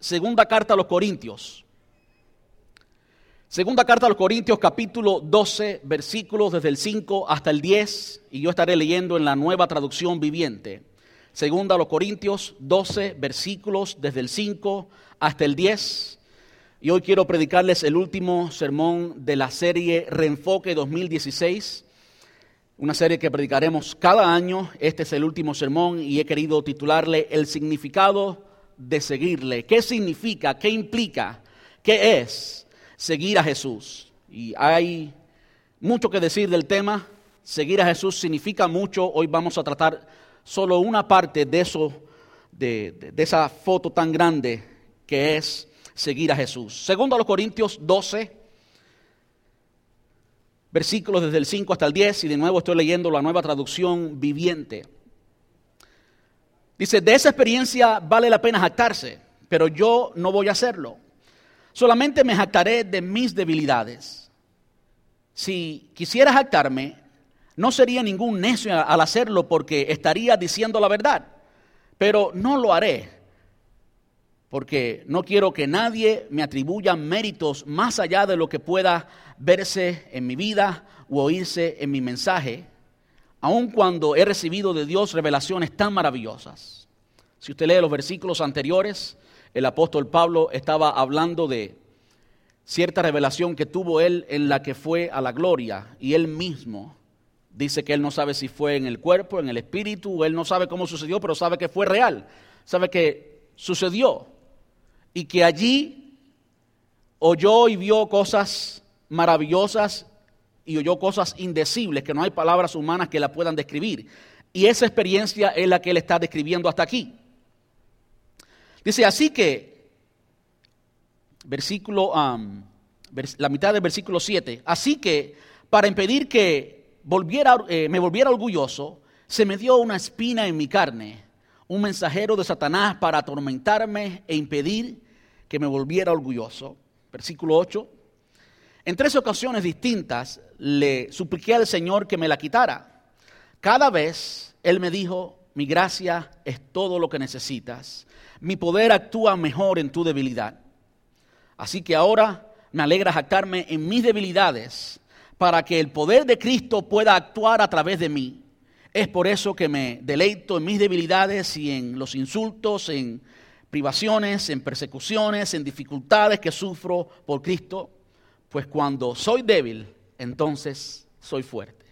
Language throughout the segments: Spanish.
Segunda carta a los Corintios. Segunda carta a los Corintios capítulo 12, versículos desde el 5 hasta el 10, y yo estaré leyendo en la nueva traducción viviente. Segunda a los Corintios 12, versículos desde el 5 hasta el 10. Y hoy quiero predicarles el último sermón de la serie Reenfoque 2016, una serie que predicaremos cada año. Este es el último sermón y he querido titularle El significado de seguirle. ¿Qué significa? ¿Qué implica? ¿Qué es seguir a Jesús? Y hay mucho que decir del tema. Seguir a Jesús significa mucho. Hoy vamos a tratar solo una parte de eso, de, esa foto tan grande que es seguir a Jesús. Segundo a los Corintios 12, versículos desde el 5 hasta el 10, y de nuevo estoy leyendo la nueva traducción viviente. Dice, de esa experiencia vale la pena jactarse, pero yo no voy a hacerlo. Solamente me jactaré de mis debilidades. Si quisiera jactarme, no sería ningún necio al hacerlo porque estaría diciendo la verdad, pero no lo haré, porque no quiero que nadie me atribuya méritos más allá de lo que pueda verse en mi vida o oírse en mi mensaje aun cuando he recibido de Dios revelaciones tan maravillosas. Si usted lee los versículos anteriores, el apóstol Pablo estaba hablando de cierta revelación que tuvo él en la que fue a la gloria y él mismo dice que él no sabe si fue en el cuerpo, en el espíritu, él no sabe cómo sucedió, pero sabe que fue real, sabe que sucedió y que allí oyó y vio cosas maravillosas y oyó cosas indecibles, que no hay palabras humanas que la puedan describir. Y esa experiencia es la que él está describiendo hasta aquí. Dice, así que, versículo, la mitad del versículo 7, así que para impedir que volviera, eh, me volviera orgulloso, se me dio una espina en mi carne, un mensajero de Satanás para atormentarme e impedir que me volviera orgulloso. Versículo 8. En tres ocasiones distintas le supliqué al Señor que me la quitara. Cada vez Él me dijo, mi gracia es todo lo que necesitas. Mi poder actúa mejor en tu debilidad. Así que ahora me alegra jactarme en mis debilidades para que el poder de Cristo pueda actuar a través de mí. Es por eso que me deleito en mis debilidades y en los insultos, en privaciones, en persecuciones, en dificultades que sufro por Cristo pues cuando soy débil, entonces soy fuerte.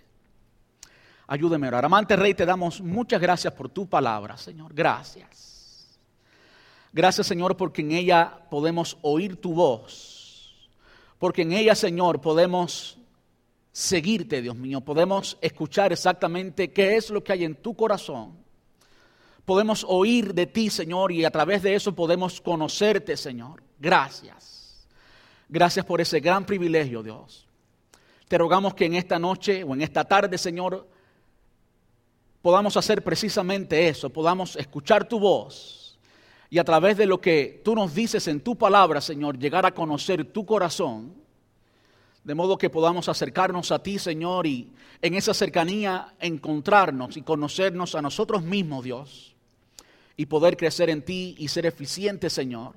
Ayúdeme a orar. Amante Rey, te damos muchas gracias por tu palabra, Señor. Gracias. Gracias, Señor, porque en ella podemos oír tu voz. Porque en ella, Señor, podemos seguirte, Dios mío. Podemos escuchar exactamente qué es lo que hay en tu corazón. Podemos oír de ti, Señor, y a través de eso podemos conocerte, Señor. Gracias. Gracias por ese gran privilegio, Dios. Te rogamos que en esta noche o en esta tarde, Señor, podamos hacer precisamente eso, podamos escuchar tu voz y a través de lo que tú nos dices en tu palabra, Señor, llegar a conocer tu corazón, de modo que podamos acercarnos a ti, Señor, y en esa cercanía encontrarnos y conocernos a nosotros mismos, Dios, y poder crecer en ti y ser eficiente, Señor,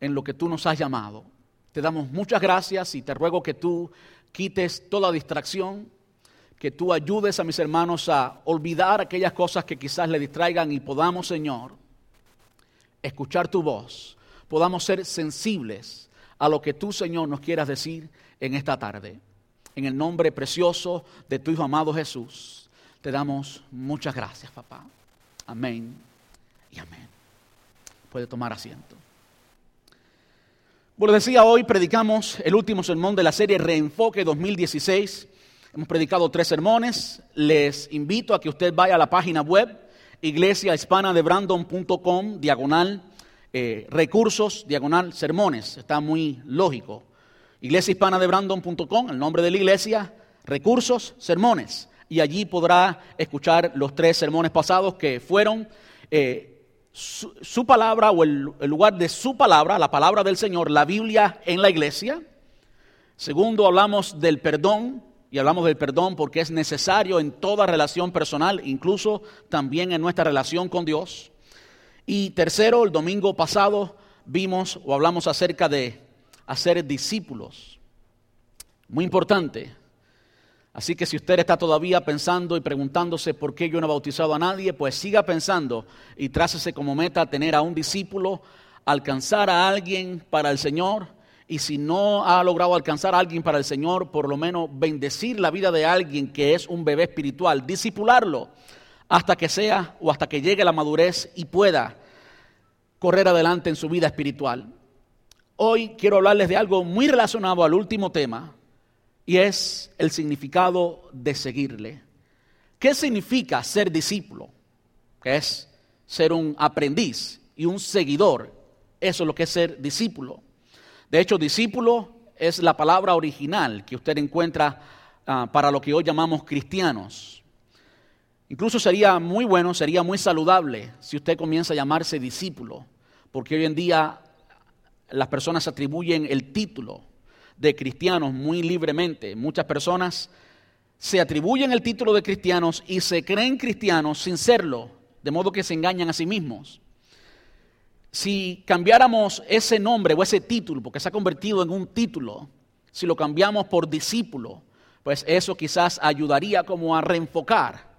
en lo que tú nos has llamado. Te damos muchas gracias y te ruego que tú quites toda distracción, que tú ayudes a mis hermanos a olvidar aquellas cosas que quizás le distraigan y podamos, Señor, escuchar tu voz, podamos ser sensibles a lo que tú, Señor, nos quieras decir en esta tarde. En el nombre precioso de tu Hijo amado Jesús, te damos muchas gracias, papá. Amén y amén. Puede tomar asiento. Bueno, decía, hoy predicamos el último sermón de la serie Reenfoque 2016. Hemos predicado tres sermones. Les invito a que usted vaya a la página web iglesiahispanadebrandon.com, diagonal eh, recursos, diagonal sermones. Está muy lógico. Iglesiahispanadebrandon.com, el nombre de la iglesia, recursos, sermones. Y allí podrá escuchar los tres sermones pasados que fueron... Eh, su, palabra o el lugar de su palabra, la palabra del Señor, la Biblia en la iglesia. Segundo, hablamos del perdón, y hablamos del perdón porque es necesario en toda relación personal, incluso también en nuestra relación con Dios. Y tercero, el domingo pasado vimos o hablamos acerca de hacer discípulos. Muy importante. Así que si usted está todavía pensando y preguntándose por qué yo no he bautizado a nadie, pues siga pensando y trácese como meta tener a un discípulo, alcanzar a alguien para el Señor. Y si no ha logrado alcanzar a alguien para el Señor, por lo menos bendecir la vida de alguien que es un bebé espiritual, discipularlo hasta que sea o hasta que llegue la madurez y pueda correr adelante en su vida espiritual. Hoy quiero hablarles de algo muy relacionado al último tema y es el significado de seguirle. ¿Qué significa ser discípulo? Que es ser un aprendiz y un seguidor. Eso es lo que es ser discípulo. De hecho, discípulo es la palabra original que usted encuentra ah, para lo que hoy llamamos cristianos. Incluso sería muy bueno, sería muy saludable si usted comienza a llamarse discípulo, porque hoy en día las personas atribuyen el título de cristianos muy libremente. Muchas personas se atribuyen el título de cristianos y se creen cristianos sin serlo, de modo que se engañan a sí mismos. Si cambiáramos ese nombre o ese título, porque se ha convertido en un título, si lo cambiamos por discípulo, pues eso quizás ayudaría como a reenfocar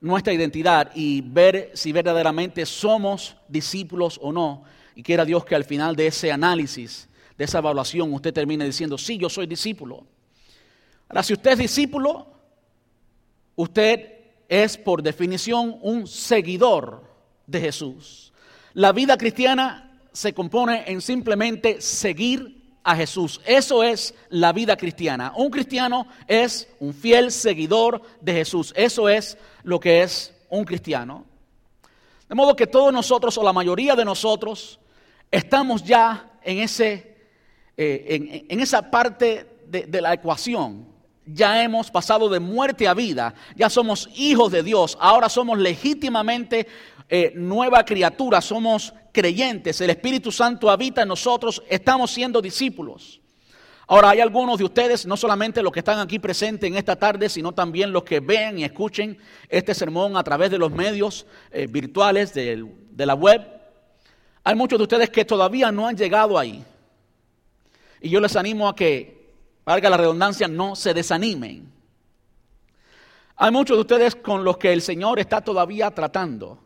nuestra identidad y ver si verdaderamente somos discípulos o no. Y quiera Dios que al final de ese análisis, de esa evaluación, usted termine diciendo, sí, yo soy discípulo. Ahora, si usted es discípulo, usted es por definición un seguidor de Jesús. La vida cristiana se compone en simplemente seguir a Jesús. Eso es la vida cristiana. Un cristiano es un fiel seguidor de Jesús. Eso es lo que es un cristiano. De modo que todos nosotros, o la mayoría de nosotros, estamos ya en, ese, eh, en, esa parte de, la ecuación. Ya hemos pasado de muerte a vida, ya somos hijos de Dios, ahora somos legítimamente eh, nueva criatura, somos creyentes, el Espíritu Santo habita en nosotros, estamos siendo discípulos. Ahora, hay algunos de ustedes, no solamente los que están aquí presentes en esta tarde, sino también los que ven y escuchen este sermón a través de los medios eh, virtuales de la web. Hay muchos de ustedes que todavía no han llegado ahí. Y yo les animo a que, valga la redundancia, no se desanimen. Hay muchos de ustedes con los que el Señor está todavía tratando.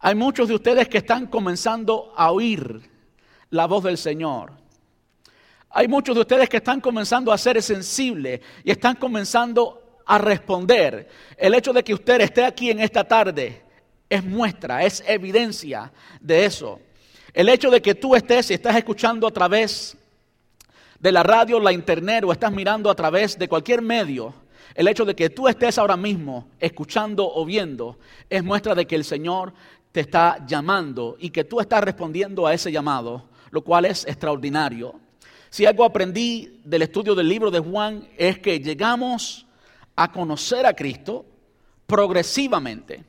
Hay muchos de ustedes que están comenzando a oír la voz del Señor. Hay muchos de ustedes que están comenzando a ser sensibles y están comenzando a responder. El hecho de que usted esté aquí en esta tarde es muestra, es evidencia de eso. El hecho de que tú estés y estás escuchando a través de la radio, la internet o estás mirando a través de cualquier medio, el hecho de que tú estés ahora mismo escuchando o viendo es muestra de que el Señor te está llamando y que tú estás respondiendo a ese llamado, lo cual es extraordinario. Si algo aprendí del estudio del libro de Juan es que llegamos a conocer a Cristo progresivamente.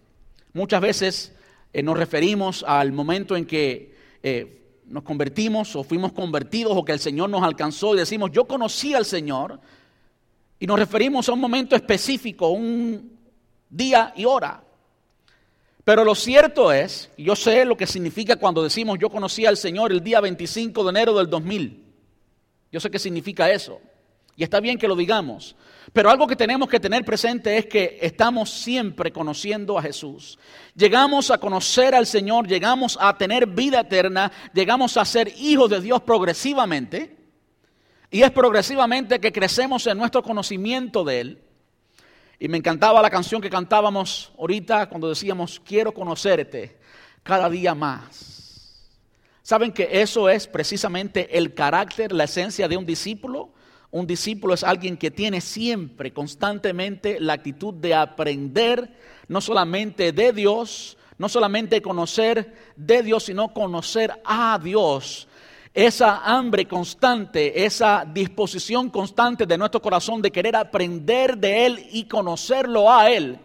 Muchas veces eh, nos referimos al momento en que eh, nos convertimos o fuimos convertidos o que el Señor nos alcanzó y decimos, yo conocí al Señor. Y nos referimos a un momento específico, un día y hora. Pero lo cierto es, yo sé lo que significa cuando decimos yo conocí al Señor el día 25 de enero del 2000. Yo sé qué significa eso. Y está bien que lo digamos. Pero algo que tenemos que tener presente es que estamos siempre conociendo a Jesús. Llegamos a conocer al Señor, llegamos a tener vida eterna, llegamos a ser hijos de Dios progresivamente. Y es progresivamente que crecemos en nuestro conocimiento de Él. Y me encantaba la canción que cantábamos ahorita cuando decíamos, quiero conocerte cada día más. ¿Saben que eso es precisamente el carácter, la esencia de un discípulo? Un discípulo es alguien que tiene siempre, constantemente, la actitud de aprender, no solamente de Dios, no solamente conocer de Dios, sino conocer a Dios. Esa hambre constante, esa disposición constante de nuestro corazón de querer aprender de Él y conocerlo a Él,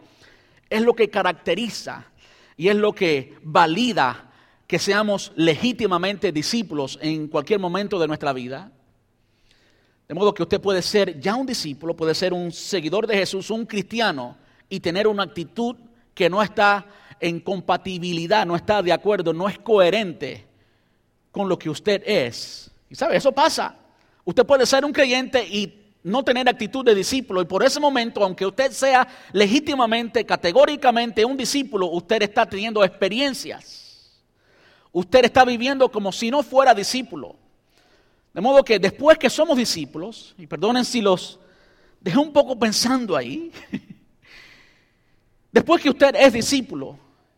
es lo que caracteriza y es lo que valida que seamos legítimamente discípulos en cualquier momento de nuestra vida. De modo que usted puede ser ya un discípulo, puede ser un seguidor de Jesús, un cristiano, y tener una actitud que no está en compatibilidad, no está de acuerdo, no es coherente con lo que usted es. Y sabe, eso pasa. Usted puede ser un creyente y no tener actitud de discípulo y por ese momento, aunque usted sea legítimamente, categóricamente un discípulo, usted está teniendo experiencias. Usted está viviendo como si no fuera discípulo. De modo que después que somos discípulos, y perdonen si los dejé un poco pensando ahí, después que usted es discípulo,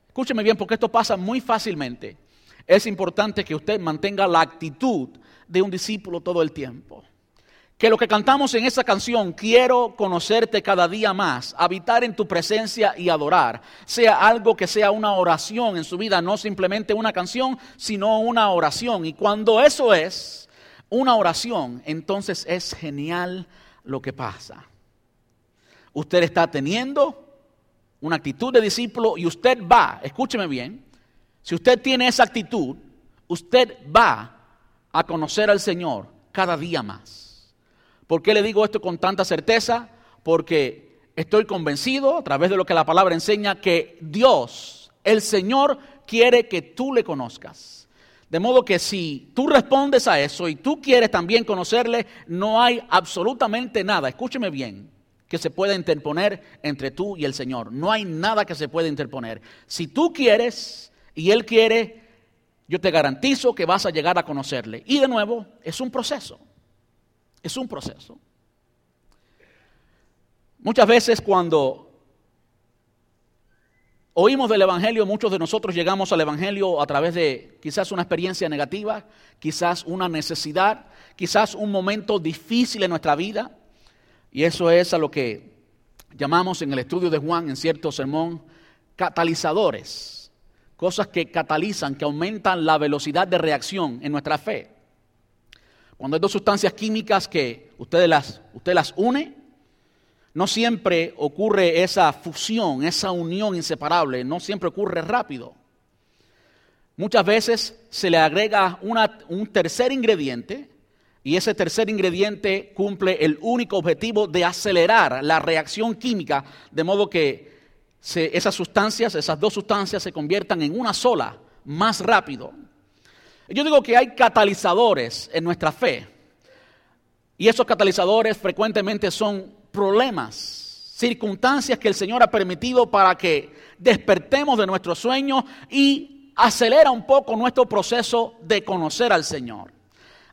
escúcheme bien porque esto pasa muy fácilmente, es importante que usted mantenga la actitud de un discípulo todo el tiempo. Que lo que cantamos en esa canción, quiero conocerte cada día más, habitar en tu presencia y adorar, sea algo que sea una oración en su vida, no simplemente una canción, sino una oración. Y cuando eso es una oración, entonces es genial lo que pasa. Usted está teniendo una actitud de discípulo y usted va, escúcheme bien, si usted tiene esa actitud, usted va a conocer al Señor cada día más. ¿Por qué le digo esto con tanta certeza? Porque estoy convencido a través de lo que la palabra enseña que Dios, el Señor, quiere que tú le conozcas. De modo que si tú respondes a eso y tú quieres también conocerle, no hay absolutamente nada, escúcheme bien, que se pueda interponer entre tú y el Señor. No hay nada que se pueda interponer. Si tú quieres y Él quiere, yo te garantizo que vas a llegar a conocerle. Y de nuevo, es un proceso. Es un proceso. Muchas veces cuando oímos del Evangelio, muchos de nosotros llegamos al Evangelio a través de quizás una experiencia negativa, quizás una necesidad, quizás un momento difícil en nuestra vida. Y eso es a lo que llamamos en el estudio de Juan, en cierto sermón, catalizadores. Cosas que catalizan, que aumentan la velocidad de reacción en nuestra fe. Cuando hay dos sustancias químicas que usted las, usted las une, no siempre ocurre esa fusión, esa unión inseparable, no siempre ocurre rápido. Muchas veces se le agrega un tercer ingrediente y ese tercer ingrediente cumple el único objetivo de acelerar la reacción química, de modo que esas sustancias, esas dos sustancias se conviertan en una sola, más rápido. Yo digo que hay catalizadores en nuestra fe. Y esos catalizadores frecuentemente son problemas, circunstancias que el Señor ha permitido para que despertemos de nuestro sueño y acelera un poco nuestro proceso de conocer al Señor.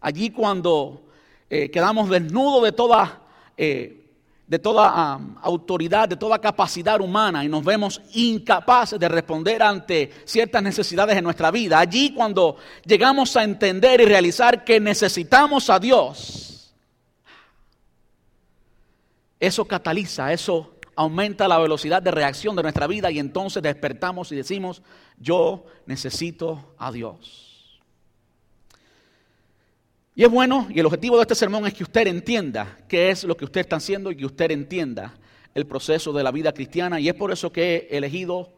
Allí cuando eh, quedamos desnudos de toda eh, de toda autoridad, de toda capacidad humana y nos vemos incapaces de responder ante ciertas necesidades en nuestra vida. Allí cuando llegamos a entender y realizar que necesitamos a Dios, eso cataliza, eso aumenta la velocidad de reacción de nuestra vida y entonces despertamos y decimos, yo necesito a Dios. Y es bueno, y el objetivo de este sermón es que usted entienda qué es lo que usted está haciendo y que usted entienda el proceso de la vida cristiana. Y es por eso que he elegido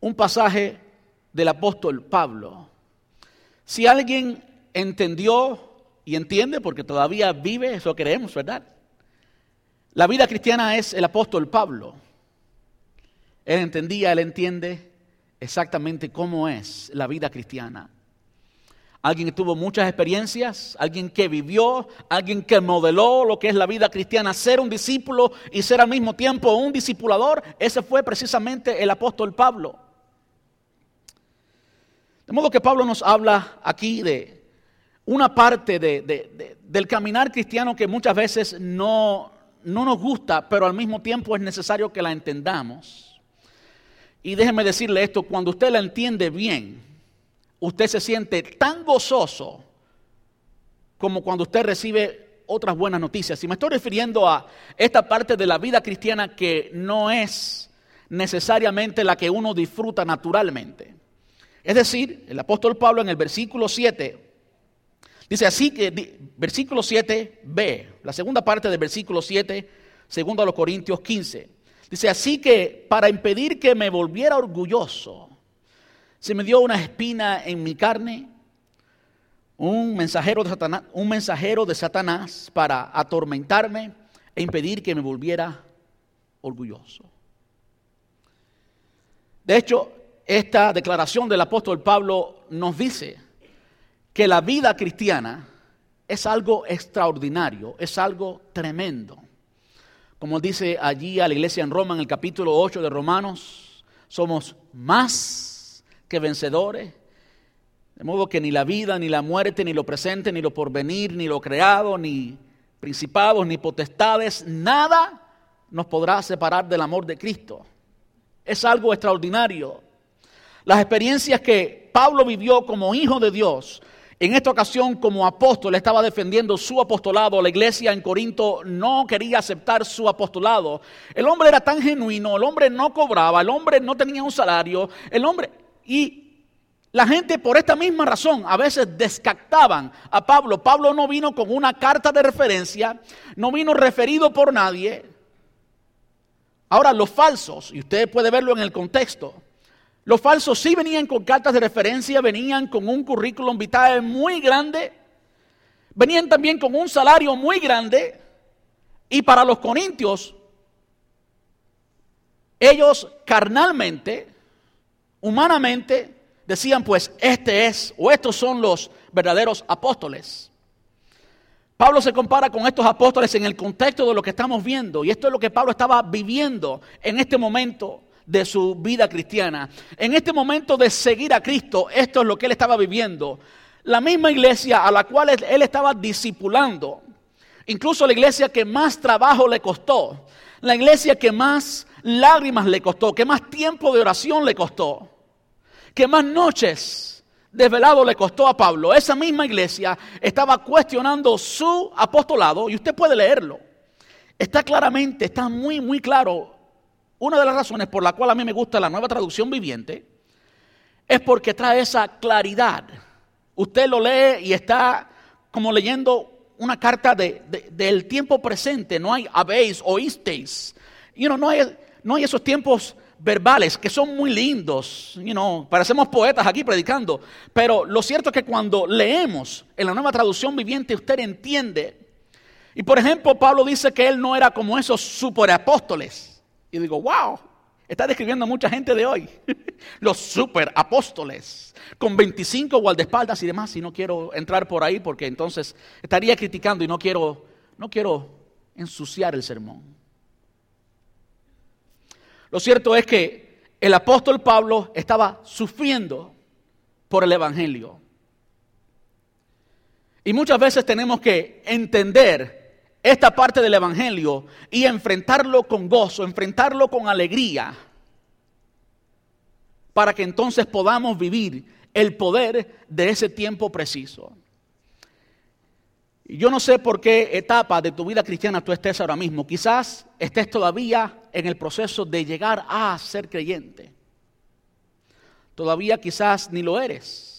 un pasaje del apóstol Pablo. Si alguien entendió y entiende, porque todavía vive, eso creemos, ¿verdad? La vida cristiana es el apóstol Pablo. Él entendía, él entiende exactamente cómo es la vida cristiana alguien que tuvo muchas experiencias, alguien que vivió, alguien que modeló lo que es la vida cristiana, ser un discípulo y ser al mismo tiempo un discipulador, ese fue precisamente el apóstol Pablo. De modo que Pablo nos habla aquí de una parte del caminar cristiano que muchas veces no, no nos gusta, pero al mismo tiempo es necesario que la entendamos. Y déjeme decirle esto, cuando usted la entiende bien, usted se siente tan gozoso como cuando usted recibe otras buenas noticias. Y me estoy refiriendo a esta parte de la vida cristiana que no es necesariamente la que uno disfruta naturalmente. Es decir, el apóstol Pablo en el versículo 7 dice así que, versículo 7b, la segunda parte del versículo 7, segundo a los Corintios 15, dice así que para impedir que me volviera orgulloso, se me dio una espina en mi carne, un mensajero de Satanás, un mensajero de Satanás para atormentarme e impedir que me volviera orgulloso. De hecho, esta declaración del apóstol Pablo nos dice que la vida cristiana es algo extraordinario, es algo tremendo. Como dice allí a la iglesia en Roma en el capítulo 8 de Romanos, somos más que vencedores. De modo que ni la vida, ni la muerte, ni lo presente, ni lo porvenir, ni lo creado, ni principados, ni potestades, nada nos podrá separar del amor de Cristo. Es algo extraordinario. Las experiencias que Pablo vivió como hijo de Dios, en esta ocasión como apóstol estaba defendiendo su apostolado. La iglesia en Corinto no quería aceptar su apostolado. El hombre era tan genuino, el hombre no cobraba, el hombre no tenía un salario, el hombre... Y la gente por esta misma razón a veces descactaban a Pablo. Pablo no vino con una carta de referencia, no vino referido por nadie. Ahora los falsos, y usted puede verlo en el contexto, los falsos sí venían con cartas de referencia, venían con un currículum vitae muy grande, venían también con un salario muy grande, y para los corintios, ellos carnalmente, humanamente, decían pues, este es, o estos son los verdaderos apóstoles. Pablo se compara con estos apóstoles en el contexto de lo que estamos viendo, y esto es lo que Pablo estaba viviendo en este momento de su vida cristiana. En este momento de seguir a Cristo, esto es lo que él estaba viviendo. La misma iglesia a la cual él estaba discipulando, incluso la iglesia que más trabajo le costó, la iglesia que más lágrimas le costó, que más tiempo de oración le costó, que más noches desvelado le costó a Pablo. Esa misma iglesia estaba cuestionando su apostolado y usted puede leerlo. Está claramente, está muy, muy claro una de las razones por la cual a mí me gusta la nueva traducción viviente es porque trae esa claridad. Usted lo lee y está como leyendo una carta del tiempo presente. No hay habéis, oísteis. You know, no, hay, no hay esos tiempos verbales que son muy lindos. You know, parecemos poetas aquí predicando. Pero lo cierto es que cuando leemos en la nueva traducción viviente, usted entiende. Y por ejemplo, Pablo dice que él no era como esos superapóstoles y digo, wow, está describiendo mucha gente de hoy. Los super apóstoles, con 25 guardaespaldas y demás. Y no quiero entrar por ahí porque entonces estaría criticando y no quiero, no quiero ensuciar el sermón. Lo cierto es que el apóstol Pablo estaba sufriendo por el Evangelio. Y muchas veces tenemos que entender esta parte del Evangelio y enfrentarlo con gozo, enfrentarlo con alegría, para que entonces podamos vivir el poder de ese tiempo preciso. Yo no sé por qué etapa de tu vida cristiana tú estés ahora mismo. Quizás estés todavía en el proceso de llegar a ser creyente. Todavía quizás ni lo eres.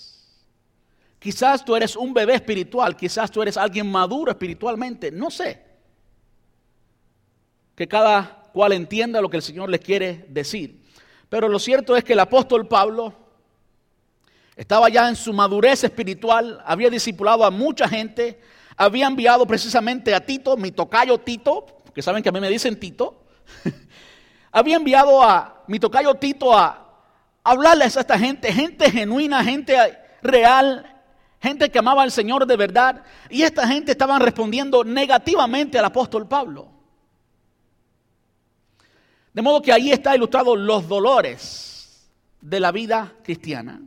Quizás tú eres un bebé espiritual, quizás tú eres alguien maduro espiritualmente, no sé. Que cada cual entienda lo que el Señor les quiere decir. Pero lo cierto es que el apóstol Pablo estaba ya en su madurez espiritual, había discipulado a mucha gente, había enviado precisamente a Tito, mi tocayo Tito, que saben que a mí me dicen Tito, había enviado a mi tocayo Tito a hablarles a esta gente, gente genuina, gente real, gente que amaba al Señor de verdad, y esta gente estaban respondiendo negativamente al apóstol Pablo. De modo que ahí está ilustrado los dolores de la vida cristiana.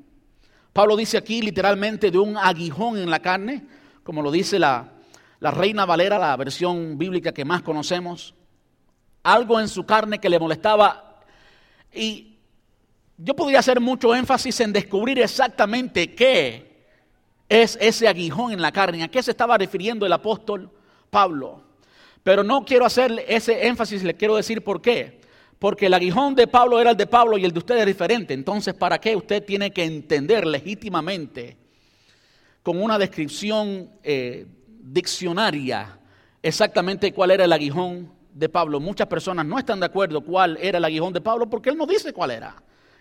Pablo dice aquí literalmente de un aguijón en la carne, como lo dice la, la Reina Valera, la versión bíblica que más conocemos. Algo en su carne que le molestaba. Y yo podría hacer mucho énfasis en descubrir exactamente qué es ese aguijón en la carne. ¿A qué se estaba refiriendo el apóstol Pablo? Pero no quiero hacer ese énfasis, le quiero decir por qué. Porque el aguijón de Pablo era el de Pablo y el de usted es diferente. Entonces, ¿para qué usted tiene que entender legítimamente con una descripción eh, diccionaria exactamente cuál era el aguijón de Pablo? Muchas personas no están de acuerdo cuál era el aguijón de Pablo porque él no dice cuál era.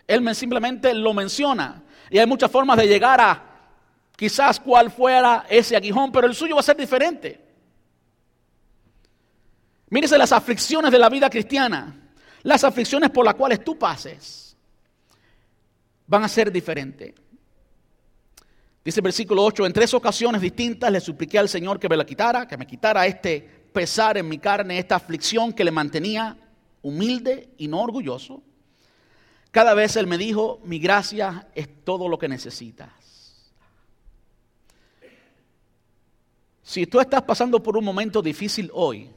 Él simplemente lo menciona. Y hay muchas formas de llegar a quizás cuál fuera ese aguijón, pero el suyo va a ser diferente. Mírese las aflicciones de la vida cristiana, las aflicciones por las cuales tú pases. van a ser diferentes. Dice el versículo 8, en tres ocasiones distintas le supliqué al Señor que me la quitara, que me quitara este pesar en mi carne, esta aflicción que le mantenía humilde y no orgulloso. Cada vez Él me dijo, mi gracia es todo lo que necesitas. Si tú estás pasando por un momento difícil hoy,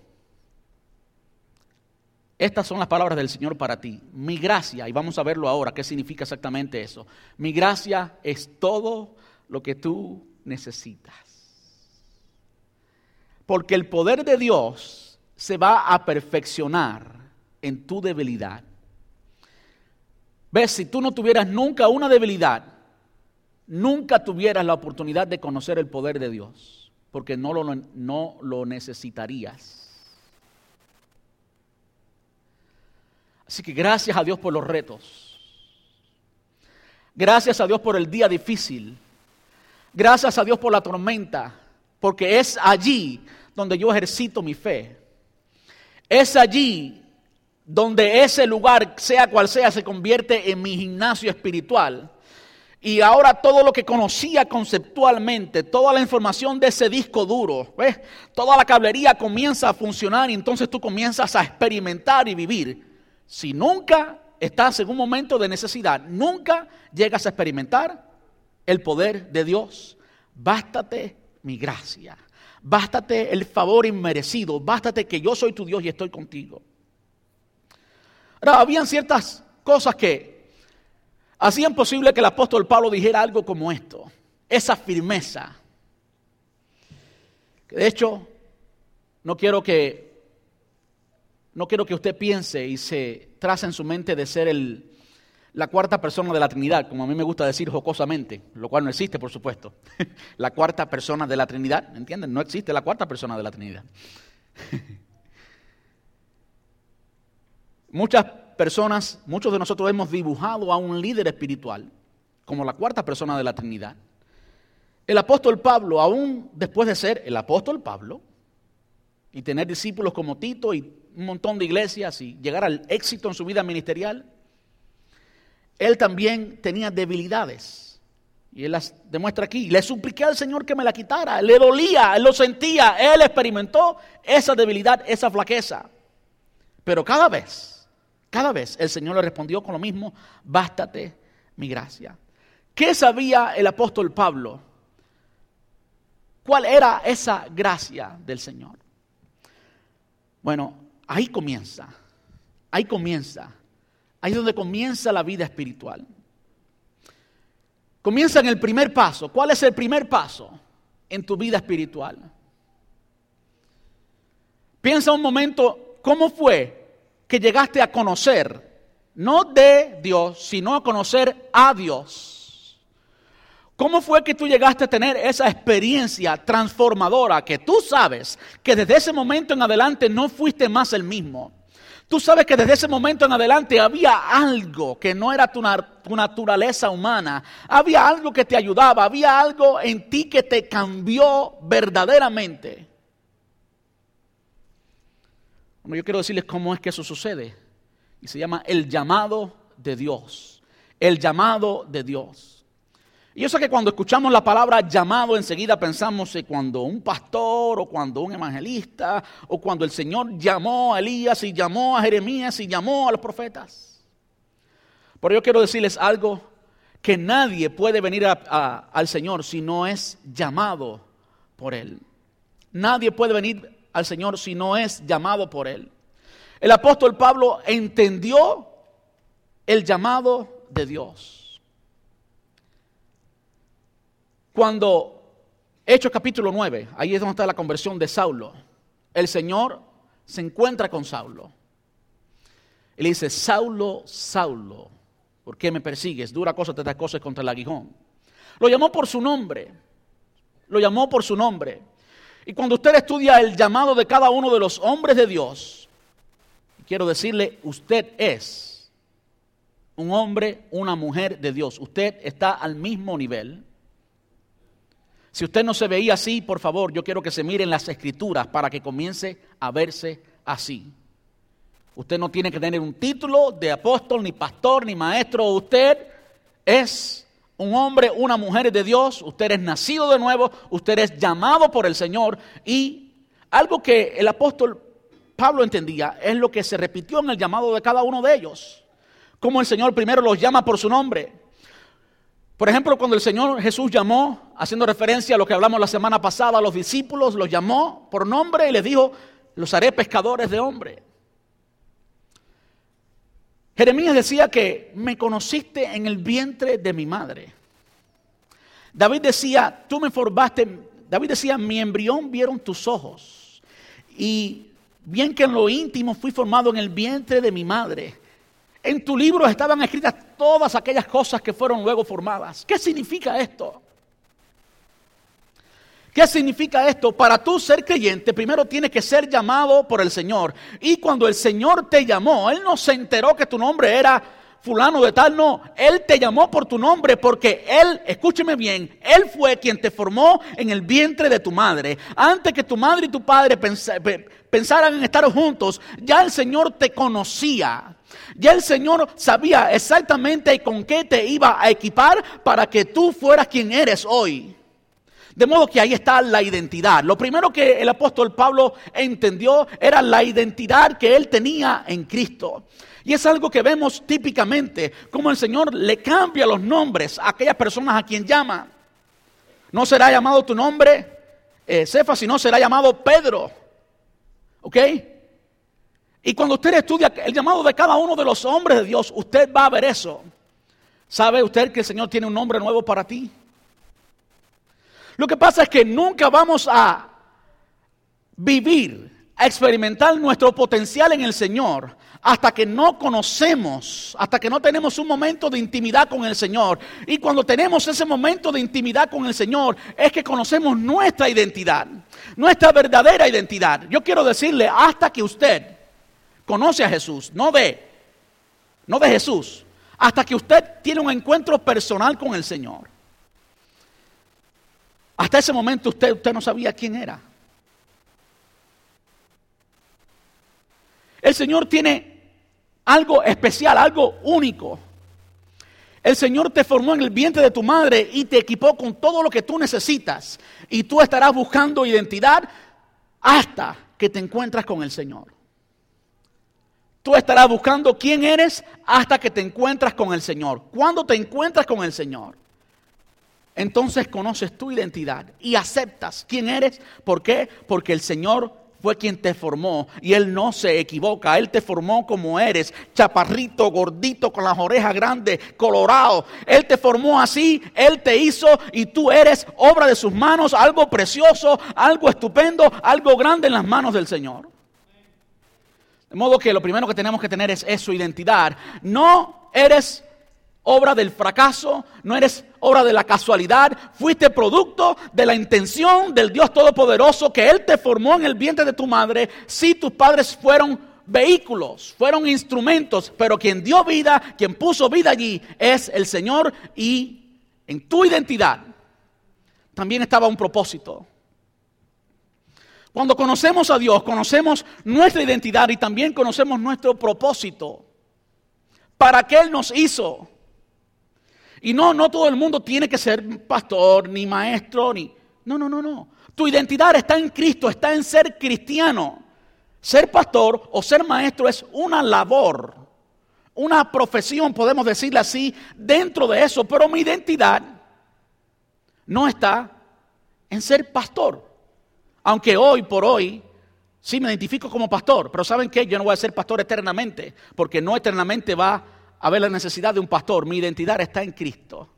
estas son las palabras del Señor para ti. Mi gracia, y vamos a verlo ahora, qué significa exactamente eso. Mi gracia es todo lo que tú necesitas. Porque el poder de Dios se va a perfeccionar en tu debilidad. Ves, si tú no tuvieras nunca una debilidad, nunca tuvieras la oportunidad de conocer el poder de Dios, porque no lo, no lo necesitarías. Así que gracias a Dios por los retos. Gracias a Dios por el día difícil. Gracias a Dios por la tormenta, porque es allí donde yo ejercito mi fe. Es allí donde ese lugar, sea cual sea, se convierte en mi gimnasio espiritual. Y ahora todo lo que conocía conceptualmente, toda la información de ese disco duro, ¿ves? toda la cablería comienza a funcionar y entonces tú comienzas a experimentar y vivir si nunca estás en un momento de necesidad, nunca llegas a experimentar el poder de Dios, bástate mi gracia, bástate el favor inmerecido, bástate que yo soy tu Dios y estoy contigo. Ahora, habían ciertas cosas que hacían posible que el apóstol Pablo dijera algo como esto, esa firmeza. de hecho, no quiero que no quiero que usted piense y se trace en su mente de ser el, la cuarta persona de la Trinidad, como a mí me gusta decir jocosamente, lo cual no existe, por supuesto. la cuarta persona de la Trinidad, ¿entienden? No existe la cuarta persona de la Trinidad. Muchas personas, muchos de nosotros hemos dibujado a un líder espiritual como la cuarta persona de la Trinidad. El apóstol Pablo, aún después de ser el apóstol Pablo y tener discípulos como Tito y un montón de iglesias y llegar al éxito en su vida ministerial, él también tenía debilidades. Y él las demuestra aquí. Le supliqué al Señor que me la quitara. Le dolía, lo sentía. Él experimentó esa debilidad, esa flaqueza. Pero cada vez, cada vez el Señor le respondió con lo mismo, bástate mi gracia. ¿Qué sabía el apóstol Pablo? ¿Cuál era esa gracia del Señor? Bueno, Ahí comienza, ahí comienza, ahí es donde comienza la vida espiritual. Comienza en el primer paso. ¿Cuál es el primer paso en tu vida espiritual? Piensa un momento, ¿cómo fue que llegaste a conocer, no de Dios, sino a conocer a Dios? ¿Cómo fue que tú llegaste a tener esa experiencia transformadora que tú sabes que desde ese momento en adelante no fuiste más el mismo? Tú sabes que desde ese momento en adelante había algo que no era tu, naturaleza humana, había algo que te ayudaba, había algo en ti que te cambió verdaderamente. Yo quiero decirles cómo es que eso sucede. Y se llama el llamado de Dios. El llamado de Dios. Y yo sé que cuando escuchamos la palabra llamado enseguida pensamos en cuando un pastor o cuando un evangelista o cuando el Señor llamó a Elías y llamó a Jeremías y llamó a los profetas. Pero yo quiero decirles algo, que nadie puede venir al Señor si no es llamado por Él. Nadie puede venir al Señor si no es llamado por Él. El apóstol Pablo entendió el llamado de Dios. Cuando Hechos capítulo 9, ahí es donde está la conversión de Saulo, el Señor se encuentra con Saulo. Y le dice, Saulo, Saulo, ¿por qué me persigues? Dura cosa te da cosas contra el aguijón. Lo llamó por su nombre. Lo llamó por su nombre. Y cuando usted estudia el llamado de cada uno de los hombres de Dios, quiero decirle, usted es un hombre, una mujer de Dios. Usted está al mismo nivel si usted no se veía así, por favor, yo quiero que se miren las escrituras para que comience a verse así. Usted no tiene que tener un título de apóstol, ni pastor, ni maestro. Usted es un hombre, una mujer de Dios, usted es nacido de nuevo, usted es llamado por el Señor y algo que el apóstol Pablo entendía es lo que se repitió en el llamado de cada uno de ellos. Como el Señor primero los llama por su nombre. Por ejemplo, cuando el Señor Jesús llamó, haciendo referencia a lo que hablamos la semana pasada, a los discípulos, los llamó por nombre y les dijo, los haré pescadores de hombre. Jeremías decía que me conociste en el vientre de mi madre. David decía, tú me formaste, David decía, mi embrión vieron tus ojos. Y bien que en lo íntimo fui formado en el vientre de mi madre. En tu libro estaban escritas todas aquellas cosas que fueron luego formadas. ¿Qué significa esto? ¿Qué significa esto? Para tú ser creyente, primero tienes que ser llamado por el Señor. Y cuando el Señor te llamó, Él no se enteró que tu nombre era fulano de tal, no. Él te llamó por tu nombre porque Él, escúcheme bien, Él fue quien te formó en el vientre de tu madre. Antes que tu madre y tu padre pensaran en estar juntos, ya el Señor te conocía. Ya el Señor sabía exactamente con qué te iba a equipar para que tú fueras quien eres hoy. De modo que ahí está la identidad. Lo primero que el apóstol Pablo entendió era la identidad que él tenía en Cristo. Y es algo que vemos típicamente, como el Señor le cambia los nombres a aquellas personas a quien llama. No será llamado tu nombre eh, Cefa, sino será llamado Pedro. ¿Ok? Y cuando usted estudia el llamado de cada uno de los hombres de Dios, usted va a ver eso. ¿Sabe usted que el Señor tiene un nombre nuevo para ti? Lo que pasa es que nunca vamos a vivir, a experimentar nuestro potencial en el Señor hasta que no conocemos, hasta que no tenemos un momento de intimidad con el Señor. Y cuando tenemos ese momento de intimidad con el Señor, es que conocemos nuestra identidad, nuestra verdadera identidad. Yo quiero decirle, hasta que usted conoce a Jesús, no de, no de Jesús, hasta que usted tiene un encuentro personal con el Señor hasta ese momento usted, usted no sabía quién era. El Señor tiene algo especial, algo único. El Señor te formó en el vientre de tu madre y te equipó con todo lo que tú necesitas. Y tú estarás buscando identidad hasta que te encuentras con el Señor. Tú estarás buscando quién eres hasta que te encuentras con el Señor. ¿Cuándo te encuentras con el Señor? Entonces conoces tu identidad y aceptas quién eres. ¿Por qué? Porque el Señor fue quien te formó y Él no se equivoca. Él te formó como eres, chaparrito, gordito, con las orejas grandes, colorado. Él te formó así, Él te hizo y tú eres obra de sus manos, algo precioso, algo estupendo, algo grande en las manos del Señor. De modo que lo primero que tenemos que tener es, su identidad. No eres obra del fracaso, no eres obra de la casualidad, fuiste producto de la intención del Dios Todopoderoso que Él te formó en el vientre de tu madre, si tus padres fueron vehículos, fueron instrumentos, pero quien dio vida, quien puso vida allí es el Señor y en tu identidad también estaba un propósito. Cuando conocemos a Dios, conocemos nuestra identidad y también conocemos nuestro propósito. ¿Para qué Él nos hizo? Y no, no todo el mundo tiene que ser pastor, ni maestro, ni... No, no, no, no. Tu identidad está en Cristo, está en ser cristiano. Ser pastor o ser maestro es una labor, una profesión, podemos decirle así, dentro de eso. Pero mi identidad no está en ser pastor. Aunque hoy por hoy sí me identifico como pastor, pero ¿saben qué? Yo no voy a ser pastor eternamente, porque no eternamente va a ver la necesidad de un pastor. Mi identidad está en Cristo.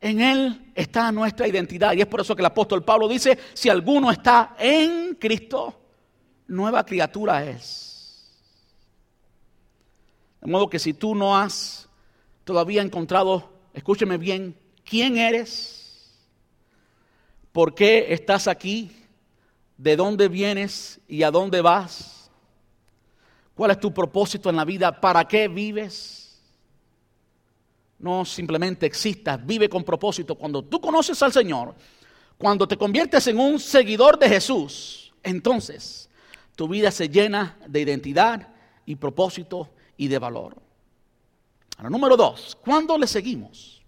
En Él está nuestra identidad. Y es por eso que el apóstol Pablo dice, si alguno está en Cristo, nueva criatura es. De modo que si tú no has todavía encontrado, escúcheme bien, quién eres, por qué estás aquí, de dónde vienes y a dónde vas, ¿Cuál es tu propósito en la vida? ¿Para qué vives? No simplemente existas, vive con propósito. Cuando tú conoces al Señor, cuando te conviertes en un seguidor de Jesús, entonces tu vida se llena de identidad y propósito y de valor. Ahora, número dos, ¿cuándo le seguimos?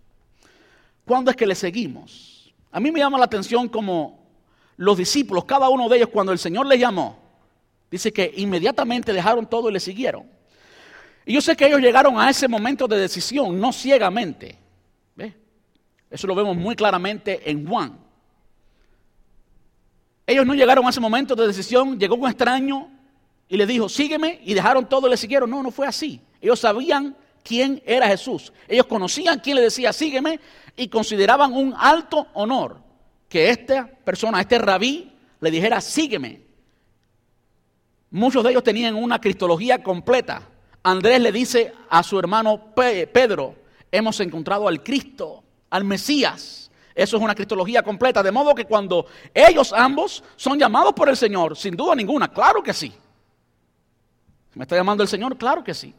¿Cuándo es que le seguimos? A mí me llama la atención como los discípulos, cada uno de ellos, cuando el Señor les llamó, dice que inmediatamente dejaron todo y le siguieron. Y yo sé que ellos llegaron a ese momento de decisión, no ciegamente. Eso lo vemos muy claramente en Juan. Ellos no llegaron a ese momento de decisión, llegó un extraño y le dijo, sígueme, y dejaron todo y le siguieron. No, no fue así. Ellos sabían quién era Jesús. Ellos conocían quién le decía, sígueme, y consideraban un alto honor que esta persona, este rabí, le dijera, sígueme. Muchos de ellos tenían una cristología completa. Andrés le dice a su hermano Pedro, hemos encontrado al Cristo, al Mesías. Eso es una cristología completa. De modo que cuando ellos ambos son llamados por el Señor, sin duda ninguna, claro que sí. ¿Me está llamando el Señor? Claro que sí.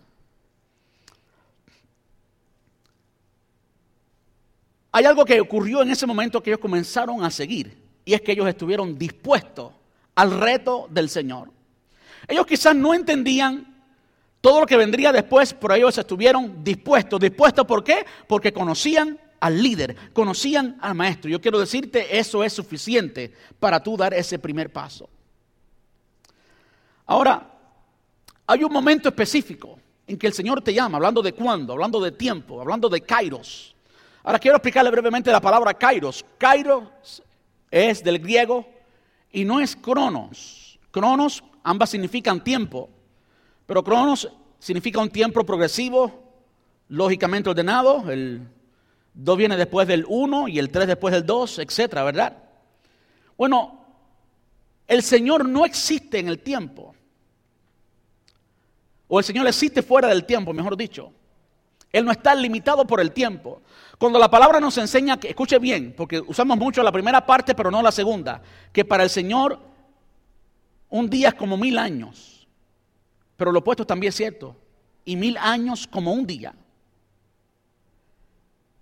Hay algo que ocurrió en ese momento que ellos comenzaron a seguir, y es que ellos estuvieron dispuestos al reto del Señor. Ellos quizás no entendían todo lo que vendría después, pero ellos estuvieron dispuestos. ¿Dispuestos por qué? Porque conocían al líder, conocían al maestro. Yo quiero decirte, eso es suficiente para tú dar ese primer paso. Ahora, hay un momento específico en que el Señor te llama, hablando de cuándo, hablando de tiempo, hablando de kairos. Ahora quiero explicarle brevemente la palabra kairos. Kairos es del griego y no es cronos. Cronos ambas significan tiempo, pero cronos significa un tiempo progresivo, lógicamente ordenado. El 2 viene después del 1 y el 3 después del 2, etcétera, ¿verdad? Bueno, el Señor no existe en el tiempo. O el Señor existe fuera del tiempo, mejor dicho. Él no está limitado por el tiempo. Cuando la palabra nos enseña que, escuche bien, porque usamos mucho la primera parte, pero no la segunda, que para el Señor un día es como mil años. Pero lo opuesto también es cierto. Y mil años como un día.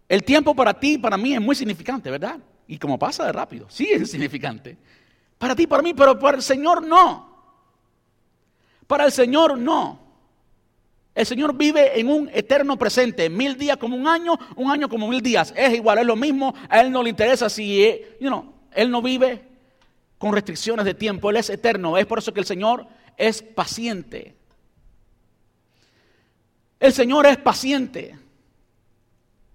El tiempo para ti y para mí es muy significante, ¿verdad? Y como pasa de rápido, sí es significante. Para ti, para mí, pero para el Señor no. Para el Señor no. El Señor vive en un eterno presente, mil días como un año, un año como mil días. Es igual, es lo mismo. A Él no le interesa si, eh, Él no vive con restricciones de tiempo. Él es eterno. Es por eso que el Señor es paciente. El Señor es paciente,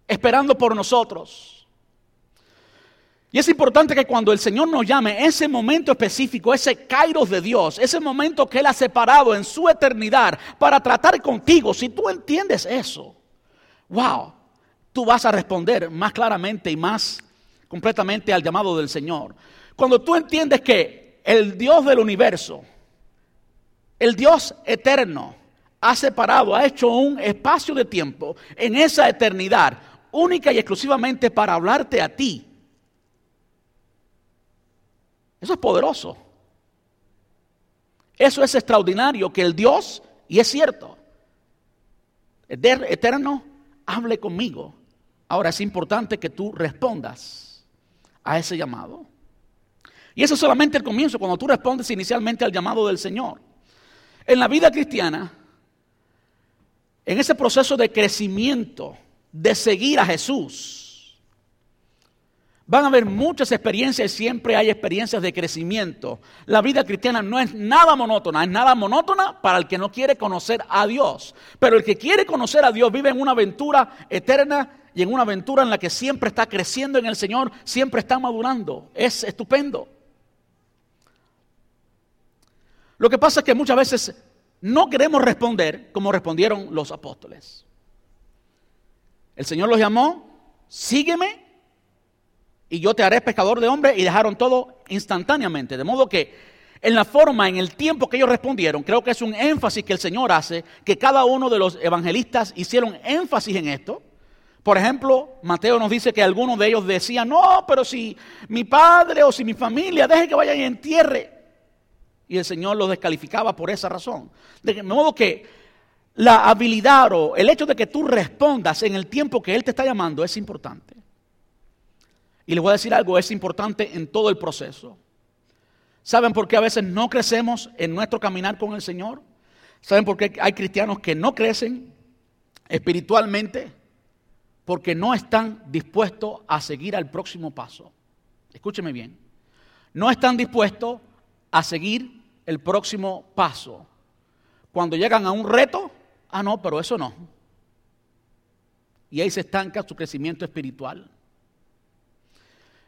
esperando por nosotros. Y es importante que cuando el Señor nos llame, ese momento específico, ese kairos de Dios, ese momento que Él ha separado en su eternidad para tratar contigo, si tú entiendes eso, wow, tú vas a responder más claramente y más completamente al llamado del Señor. Cuando tú entiendes que el Dios del universo, el Dios eterno, ha separado, ha hecho un espacio de tiempo en esa eternidad, única y exclusivamente para hablarte a ti eso es poderoso. Eso es extraordinario que el Dios, y es cierto, eterno, hable conmigo. Ahora es importante que tú respondas a ese llamado. Y eso es solamente el comienzo, cuando tú respondes inicialmente al llamado del Señor. En la vida cristiana, en ese proceso de crecimiento, de seguir a Jesús, Van a haber muchas experiencias y siempre hay experiencias de crecimiento. La vida cristiana no es nada monótona, es nada monótona para el que no quiere conocer a Dios. Pero el que quiere conocer a Dios vive en una aventura eterna y en una aventura en la que siempre está creciendo en el Señor, siempre está madurando. Es estupendo. Lo que pasa es que muchas veces no queremos responder como respondieron los apóstoles. El Señor los llamó, sígueme y yo te haré pescador de hombres y dejaron todo instantáneamente. De modo que en la forma, en el tiempo que ellos respondieron, creo que es un énfasis que el Señor hace, que cada uno de los evangelistas hicieron énfasis en esto. Por ejemplo, Mateo nos dice que algunos de ellos decían, no, pero si mi padre o si mi familia, deje que vayan y entierre. Y el Señor los descalificaba por esa razón. De modo que la habilidad o el hecho de que tú respondas en el tiempo que Él te está llamando es importante. Y les voy a decir algo, es importante en todo el proceso. ¿Saben por qué a veces no crecemos en nuestro caminar con el Señor? ¿Saben por qué hay cristianos que no crecen espiritualmente porque no están dispuestos a seguir al próximo paso. Escúcheme bien. No están dispuestos a seguir el próximo paso. Cuando llegan a un reto, ah, no, pero eso no. Y ahí se estanca su crecimiento espiritual.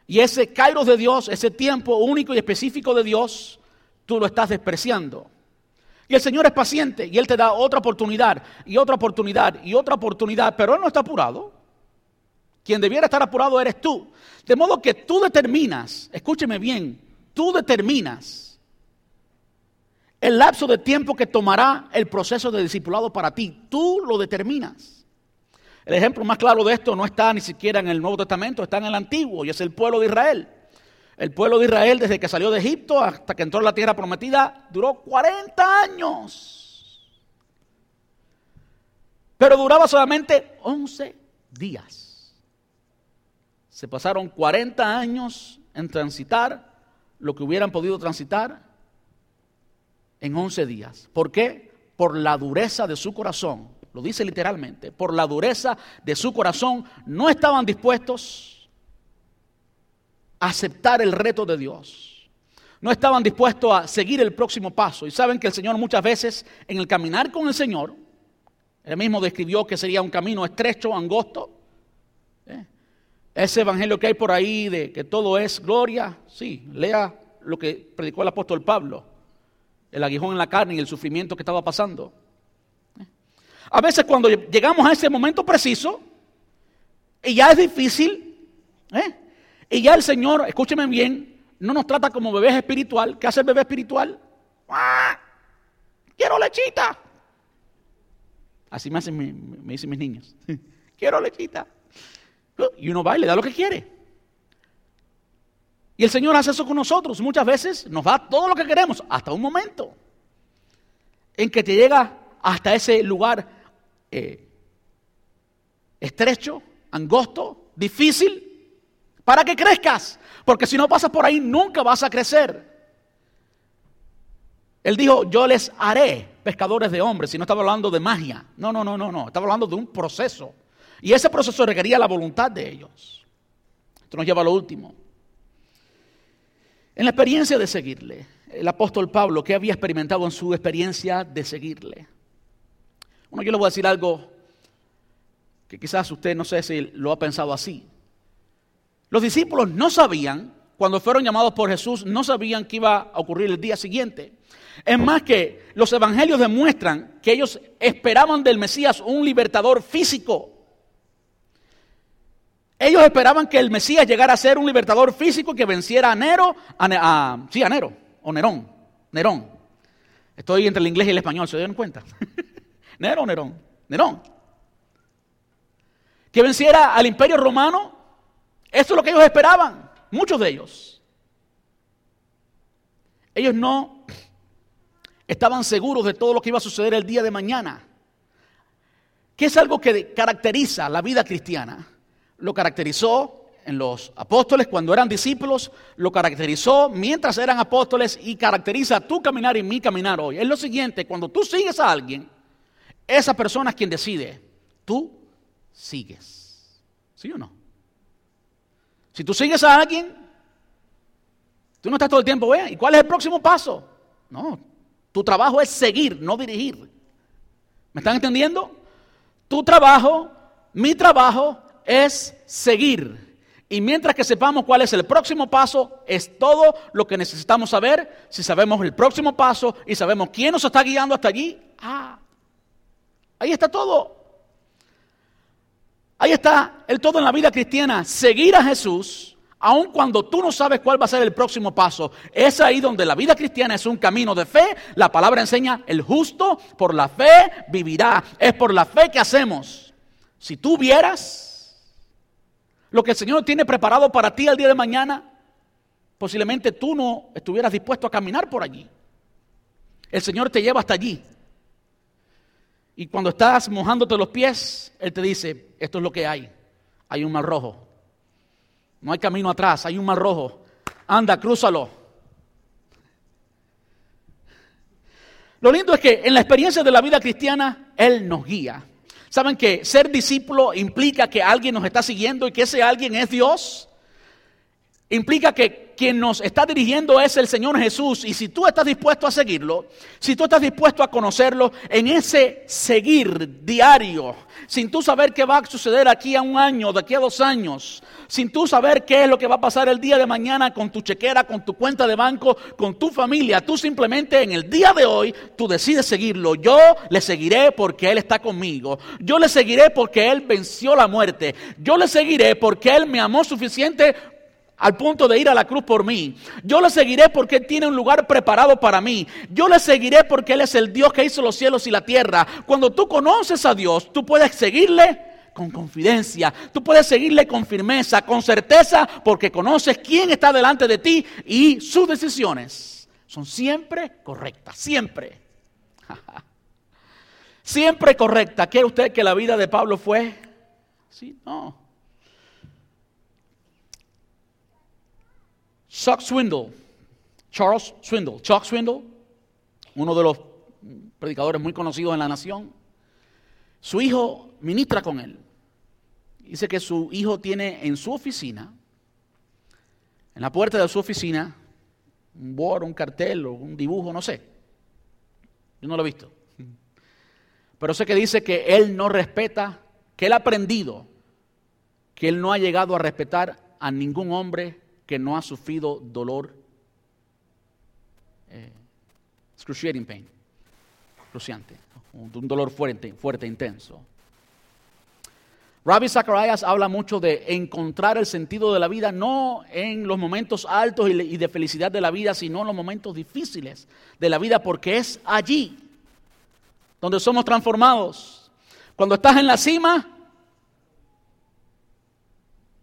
Y ese kairos de Dios, ese tiempo único y específico de Dios, tú lo estás despreciando. Y el Señor es paciente y Él te da otra oportunidad y otra oportunidad y otra oportunidad, pero Él no está apurado. Quien debiera estar apurado eres tú. De modo que tú determinas, escúcheme bien, tú determinas el lapso de tiempo que tomará el proceso de discipulado para ti. Tú lo determinas. El ejemplo más claro de esto no está ni siquiera en el Nuevo Testamento, está en el Antiguo y es el pueblo de Israel. El pueblo de Israel desde que salió de Egipto hasta que entró en la tierra prometida duró 40 años. Pero duraba solamente 11 días. Se pasaron 40 años en transitar lo que hubieran podido transitar en 11 días. ¿Por qué? Por la dureza de su corazón. Lo dice literalmente. Por la dureza de su corazón no estaban dispuestos aceptar el reto de Dios. No estaban dispuestos a seguir el próximo paso. Y saben que el Señor muchas veces en el caminar con el Señor, él mismo describió que sería un camino estrecho, angosto. ¿eh? Ese evangelio que hay por ahí de que todo es gloria, sí, lea lo que predicó el apóstol Pablo, el aguijón en la carne y el sufrimiento que estaba pasando. A veces cuando llegamos a ese momento preciso, y ya es difícil, ¿eh? Y ya el Señor, escúcheme bien, no nos trata como bebés espiritual. ¿Qué hace el bebé espiritual? ¡Ah! Quiero lechita. Así me, hacen, me, dicen mis niños. Quiero lechita. Y uno va da lo que quiere. Y el Señor hace eso con nosotros. Muchas veces nos da todo lo que queremos, hasta un momento en que te llega hasta ese lugar eh, estrecho, angosto, difícil, para que crezcas, porque si no pasas por ahí nunca vas a crecer. Él dijo, yo les haré pescadores de hombres, y no estaba hablando de magia. No, no, no, no, no, estaba hablando de un proceso. Y ese proceso requería la voluntad de ellos. Esto nos lleva a lo último. En la experiencia de seguirle, el apóstol Pablo, ¿qué había experimentado en su experiencia de seguirle? Bueno, yo le voy a decir algo que quizás usted no sé si lo ha pensado así. Los discípulos no sabían, cuando fueron llamados por Jesús, no sabían qué iba a ocurrir el día siguiente. Es más que los evangelios demuestran que ellos esperaban del Mesías un libertador físico. Ellos esperaban que el Mesías llegara a ser un libertador físico que venciera a Nero, a, sí, a Nero, o Nerón, Nerón. Estoy entre el inglés y el español, ¿se dieron cuenta? Nero o Nerón, Nerón. Que venciera al imperio romano eso es lo que ellos esperaban, muchos de ellos. Ellos no estaban seguros de todo lo que iba a suceder el día de mañana. ¿Qué es algo que caracteriza la vida cristiana? Lo caracterizó en los apóstoles cuando eran discípulos, lo caracterizó mientras eran apóstoles y caracteriza tu caminar y mi caminar hoy. Es lo siguiente, cuando tú sigues a alguien, esa persona es quien decide. Tú sigues. ¿Sí o no? Si tú sigues a alguien, tú no estás todo el tiempo, vea, ¿y cuál es el próximo paso? No, tu trabajo es seguir, no dirigir. ¿Me están entendiendo? Tu trabajo, mi trabajo es seguir. Y mientras que sepamos cuál es el próximo paso, es todo lo que necesitamos saber. Si sabemos el próximo paso y sabemos quién nos está guiando hasta allí, ah, ahí está todo. Ahí está el todo en la vida cristiana, seguir a Jesús, aun cuando tú no sabes cuál va a ser el próximo paso. Es ahí donde la vida cristiana es un camino de fe. La palabra enseña, el justo por la fe vivirá. Es por la fe que hacemos. Si tú vieras lo que el Señor tiene preparado para ti el día de mañana, posiblemente tú no estuvieras dispuesto a caminar por allí. El Señor te lleva hasta allí. Y cuando estás mojándote los pies, Él te dice, esto es lo que hay. Hay un mar rojo. No hay camino atrás, hay un mar rojo. Anda, crúzalo. Lo lindo es que en la experiencia de la vida cristiana, Él nos guía. ¿Saben que ser discípulo implica que alguien nos está siguiendo y que ese alguien es Dios? Implica que quien nos está dirigiendo es el Señor Jesús. Y si tú estás dispuesto a seguirlo, si tú estás dispuesto a conocerlo, en ese seguir diario, sin tú saber qué va a suceder aquí a un año, de aquí a dos años, sin tú saber qué es lo que va a pasar el día de mañana con tu chequera, con tu cuenta de banco, con tu familia. Tú simplemente en el día de hoy, tú decides seguirlo. Yo le seguiré porque Él está conmigo. Yo le seguiré porque Él venció la muerte. Yo le seguiré porque Él me amó suficiente al punto de ir a la cruz por mí. Yo le seguiré porque Él tiene un lugar preparado para mí. Yo le seguiré porque Él es el Dios que hizo los cielos y la tierra. Cuando tú conoces a Dios, tú puedes seguirle con confidencia. Tú puedes seguirle con firmeza, con certeza, porque conoces quién está delante de ti y sus decisiones son siempre correctas, siempre. siempre correcta. ¿Quiere usted que la vida de Pablo fue? Sí, no. Chuck Swindle, Charles Swindle, Chuck Swindle, uno de los predicadores muy conocidos en la nación, su hijo ministra con él. Dice que su hijo tiene en su oficina, en la puerta de su oficina, un board, un cartel o un dibujo, no sé. Yo no lo he visto. Pero sé que dice que él no respeta, que él ha aprendido, que él no ha llegado a respetar a ningún hombre que no ha sufrido dolor, eh, excruciating pain, cruciante un dolor fuerte, fuerte, intenso. Rabbi Zacharias habla mucho de encontrar el sentido de la vida, no en los momentos altos y de felicidad de la vida, sino en los momentos difíciles de la vida, porque es allí donde somos transformados. Cuando estás en la cima,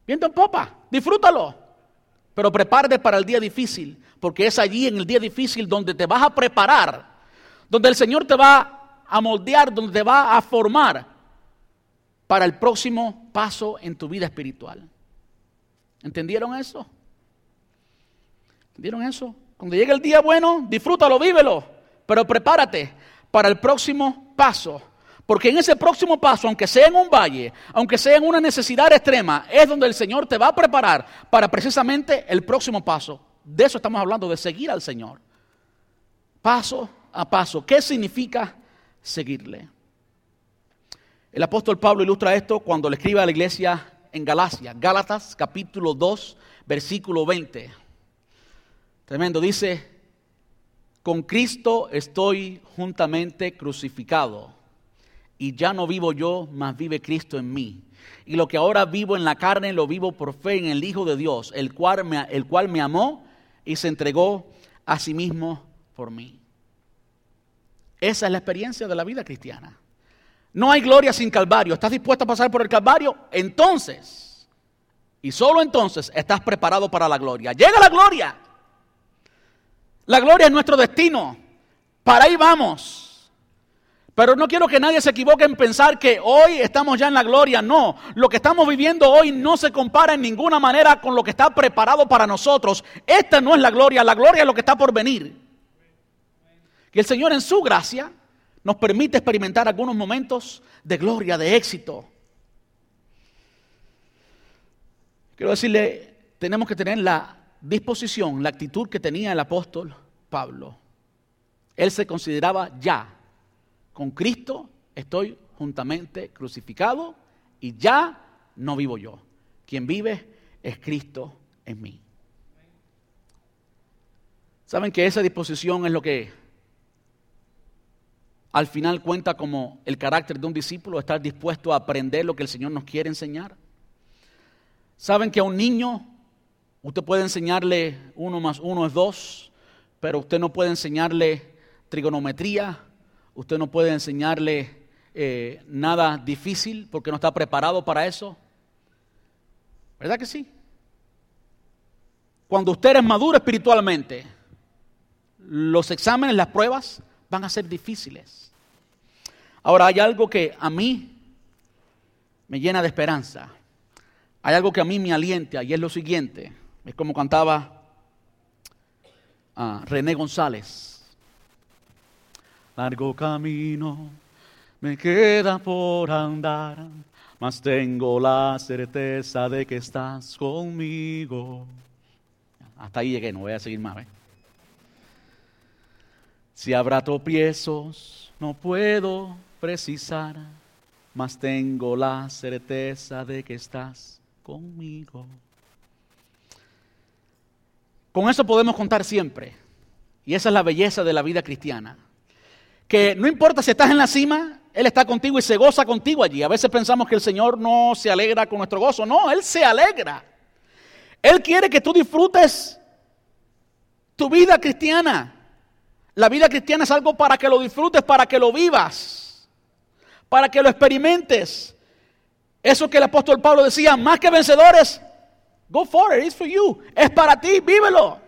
viento en popa, disfrútalo, pero prepárate para el día difícil, porque es allí en el día difícil donde te vas a preparar, donde el Señor te va a moldear, donde te va a formar para el próximo paso en tu vida espiritual. ¿Entendieron eso? ¿Entendieron eso? Cuando llegue el día bueno, disfrútalo, vívelo, pero prepárate para el próximo paso. Porque en ese próximo paso, aunque sea en un valle, aunque sea en una necesidad extrema, es donde el Señor te va a preparar para precisamente el próximo paso. De eso estamos hablando, de seguir al Señor. Paso a paso. ¿Qué significa seguirle. El apóstol Pablo ilustra esto cuando le escribe a la iglesia en Galacia, Gálatas capítulo 2, versículo 20. Tremendo, dice, con Cristo estoy juntamente crucificado y ya no vivo yo, mas vive Cristo en mí. Y lo que ahora vivo en la carne lo vivo por fe en el Hijo de Dios, el cual me, el cual me amó y se entregó a sí mismo por mí. Esa es la experiencia de la vida cristiana. No hay gloria sin Calvario. ¿Estás dispuesto a pasar por el Calvario? Entonces, y solo entonces, estás preparado para la gloria. Llega la gloria. La gloria es nuestro destino. Para ahí vamos. Pero no quiero que nadie se equivoque en pensar que hoy estamos ya en la gloria. No, lo que estamos viviendo hoy no se compara en ninguna manera con lo que está preparado para nosotros. Esta no es la gloria, la gloria es lo que está por venir. Que el Señor en su gracia nos permite experimentar algunos momentos de gloria, de éxito. Quiero decirle, tenemos que tener la disposición, la actitud que tenía el apóstol Pablo. Él se consideraba ya, con Cristo estoy juntamente crucificado y ya no vivo yo. Quien vive es Cristo en mí. ¿Saben que esa disposición es lo que al final cuenta como el carácter de un discípulo, estar dispuesto a aprender lo que el Señor nos quiere enseñar. Saben que a un niño usted puede enseñarle uno más uno es dos, pero usted no puede enseñarle trigonometría, usted no puede enseñarle eh, nada difícil porque no está preparado para eso. ¿Verdad que sí? Cuando usted es maduro espiritualmente, los exámenes, las pruebas van a ser difíciles. Ahora, hay algo que a mí me llena de esperanza. Hay algo que a mí me alienta y es lo siguiente. Es como cantaba ah, René González. Largo camino me queda por andar, mas tengo la certeza de que estás conmigo. Hasta ahí llegué, no voy a seguir más. ¿eh? Si habrá tropiezos, no puedo precisar, mas tengo la certeza de que estás conmigo. Con eso podemos contar siempre. Y esa es la belleza de la vida cristiana. Que no importa si estás en la cima, Él está contigo y se goza contigo allí. A veces pensamos que el Señor no se alegra con nuestro gozo. No, Él se alegra. Él quiere que tú disfrutes tu vida cristiana. La vida cristiana es algo para que lo disfrutes, para que lo vivas, para que lo experimentes. Eso que el apóstol Pablo decía, más que vencedores, go for it, it's for you. Es para ti, vívelo.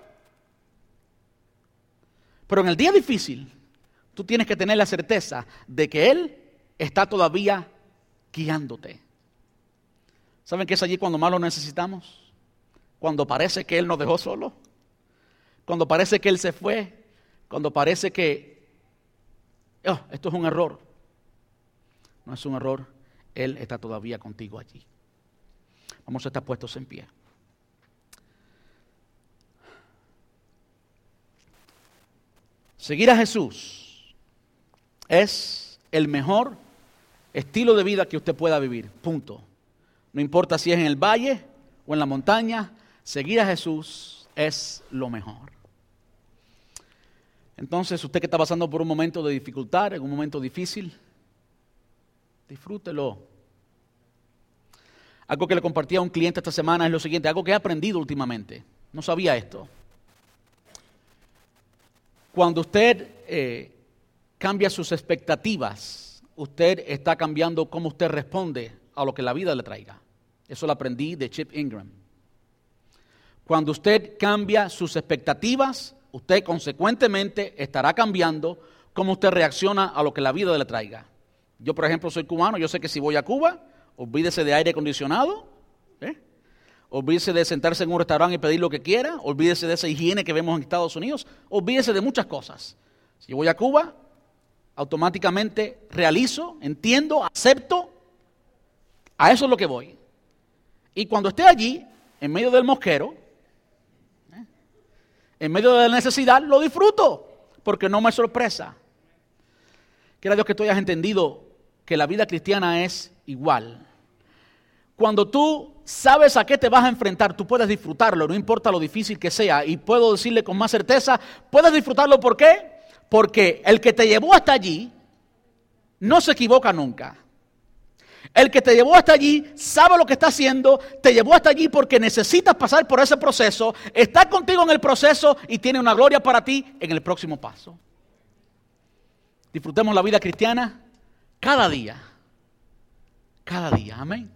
Pero en el día difícil, tú tienes que tener la certeza de que Él está todavía guiándote. ¿Saben qué es allí cuando más lo necesitamos? Cuando parece que Él nos dejó solo. Cuando parece que Él se fue cuando parece que oh, esto es un error. No es un error, Él está todavía contigo allí. Vamos a estar puestos en pie. Seguir a Jesús es el mejor estilo de vida que usted pueda vivir. Punto. No importa si es en el valle o en la montaña, seguir a Jesús es lo mejor. Entonces, usted que está pasando por un momento de dificultad, en un momento difícil, disfrútelo. Algo que le compartí a un cliente esta semana es lo siguiente, algo que he aprendido últimamente. No sabía esto. Cuando usted eh, cambia sus expectativas, usted está cambiando cómo usted responde a lo que la vida le traiga. Eso lo aprendí de Chip Ingram. Cuando usted cambia sus expectativas, usted consecuentemente estará cambiando cómo usted reacciona a lo que la vida le traiga. Yo, por ejemplo, soy cubano, yo sé que si voy a Cuba, olvídese de aire acondicionado, ¿eh? olvídese de sentarse en un restaurante y pedir lo que quiera, olvídese de esa higiene que vemos en Estados Unidos, olvídese de muchas cosas. Si voy a Cuba, automáticamente realizo, entiendo, acepto, a eso es lo que voy. Y cuando esté allí, en medio del mosquero, en medio de la necesidad, lo disfruto, porque no me es sorpresa. Quiera Dios que tú hayas entendido que la vida cristiana es igual. Cuando tú sabes a qué te vas a enfrentar, tú puedes disfrutarlo, no importa lo difícil que sea. Y puedo decirle con más certeza, puedes disfrutarlo, ¿por qué? Porque el que te llevó hasta allí no se equivoca nunca. El que te llevó hasta allí sabe lo que está haciendo, te llevó hasta allí porque necesitas pasar por ese proceso, está contigo en el proceso y tiene una gloria para ti en el próximo paso. Disfrutemos la vida cristiana cada día, cada día, amén.